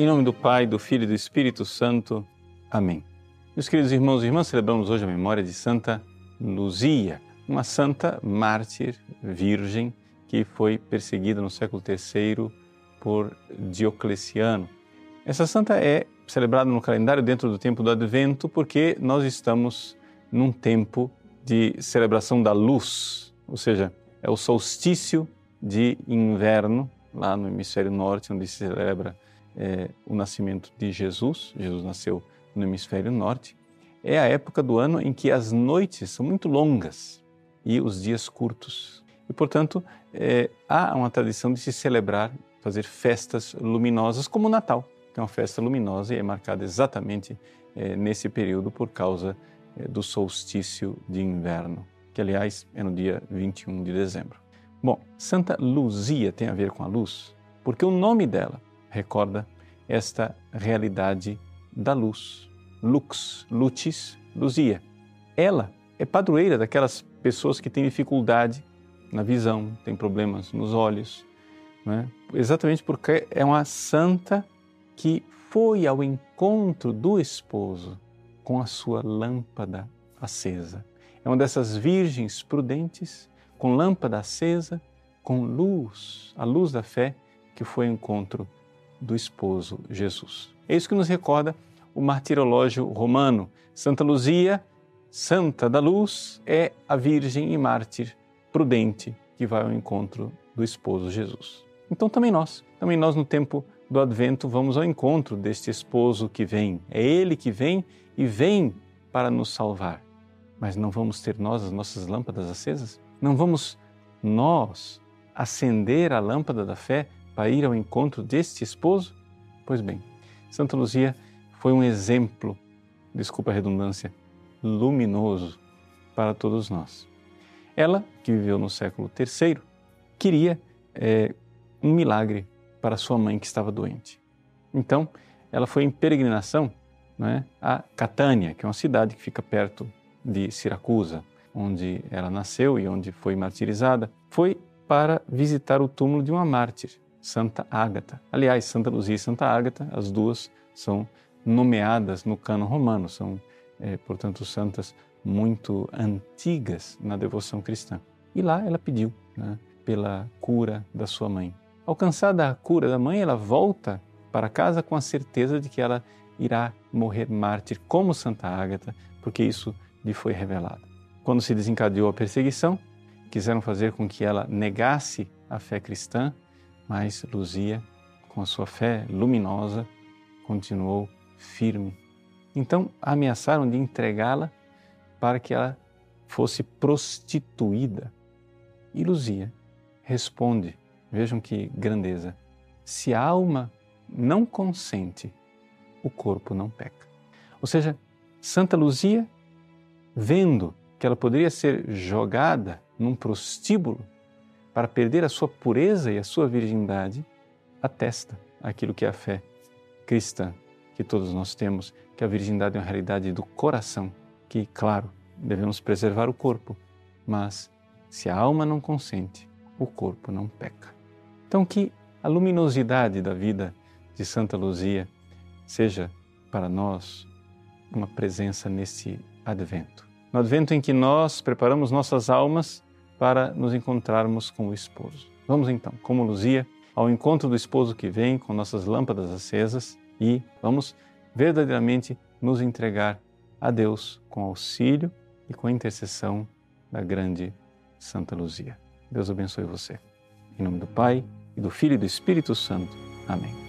Em nome do Pai, do Filho e do Espírito Santo. Amém. Meus queridos irmãos e irmãs, celebramos hoje a memória de Santa Luzia, uma santa mártir virgem que foi perseguida no século III por Diocleciano. Essa santa é celebrada no calendário dentro do tempo do Advento porque nós estamos num tempo de celebração da luz, ou seja, é o solstício de inverno lá no hemisfério norte, onde se celebra é, o nascimento de Jesus. Jesus nasceu no hemisfério norte. É a época do ano em que as noites são muito longas e os dias curtos. E, portanto, é, há uma tradição de se celebrar, fazer festas luminosas, como o Natal, que é uma festa luminosa e é marcada exatamente é, nesse período por causa é, do solstício de inverno, que, aliás, é no dia 21 de dezembro. Bom, Santa Luzia tem a ver com a luz, porque o nome dela recorda esta realidade da luz. Lux, lucis, luzia. Ela é padroeira daquelas pessoas que têm dificuldade na visão, têm problemas nos olhos, é? exatamente porque é uma santa que foi ao encontro do esposo com a sua lâmpada acesa. É uma dessas virgens prudentes com lâmpada acesa, com luz, a luz da fé, que foi o encontro do esposo Jesus. É isso que nos recorda o martirológio romano. Santa Luzia, santa da luz, é a virgem e mártir prudente que vai ao encontro do esposo Jesus. Então também nós, também nós no tempo do advento vamos ao encontro deste esposo que vem. É ele que vem e vem para nos salvar. Mas não vamos ter nós as nossas lâmpadas acesas? Não vamos nós acender a lâmpada da fé para ir ao encontro deste esposo? Pois bem, Santa Luzia foi um exemplo, desculpa a redundância, luminoso para todos nós. Ela, que viveu no século III, queria é, um milagre para sua mãe que estava doente. Então, ela foi em peregrinação né, a Catânia, que é uma cidade que fica perto de Siracusa, onde ela nasceu e onde foi martirizada, foi para visitar o túmulo de uma mártir, Santa Ágata. Aliás, Santa Luzia e Santa Ágata, as duas são nomeadas no cano romano, são, é, portanto, santas muito antigas na devoção cristã. E lá ela pediu né, pela cura da sua mãe. Alcançada a cura da mãe, ela volta para casa com a certeza de que ela irá morrer mártir como Santa Ágata, porque isso lhe foi revelado. Quando se desencadeou a perseguição, quiseram fazer com que ela negasse a fé cristã, mas Luzia, com a sua fé luminosa, continuou firme. Então ameaçaram de entregá-la para que ela fosse prostituída. E Luzia responde: vejam que grandeza. Se a alma não consente, o corpo não peca. Ou seja, Santa Luzia, vendo que ela poderia ser jogada num prostíbulo para perder a sua pureza e a sua virgindade, atesta aquilo que é a fé cristã que todos nós temos, que a virgindade é uma realidade do coração, que, claro, devemos preservar o corpo, mas se a alma não consente, o corpo não peca. Então, que a luminosidade da vida de Santa Luzia seja para nós uma presença nesse advento no advento em que nós preparamos nossas almas para nos encontrarmos com o esposo. Vamos então, como Luzia, ao encontro do esposo que vem com nossas lâmpadas acesas e vamos verdadeiramente nos entregar a Deus com auxílio e com a intercessão da grande Santa Luzia. Deus abençoe você. Em nome do Pai, e do Filho e do Espírito Santo. Amém.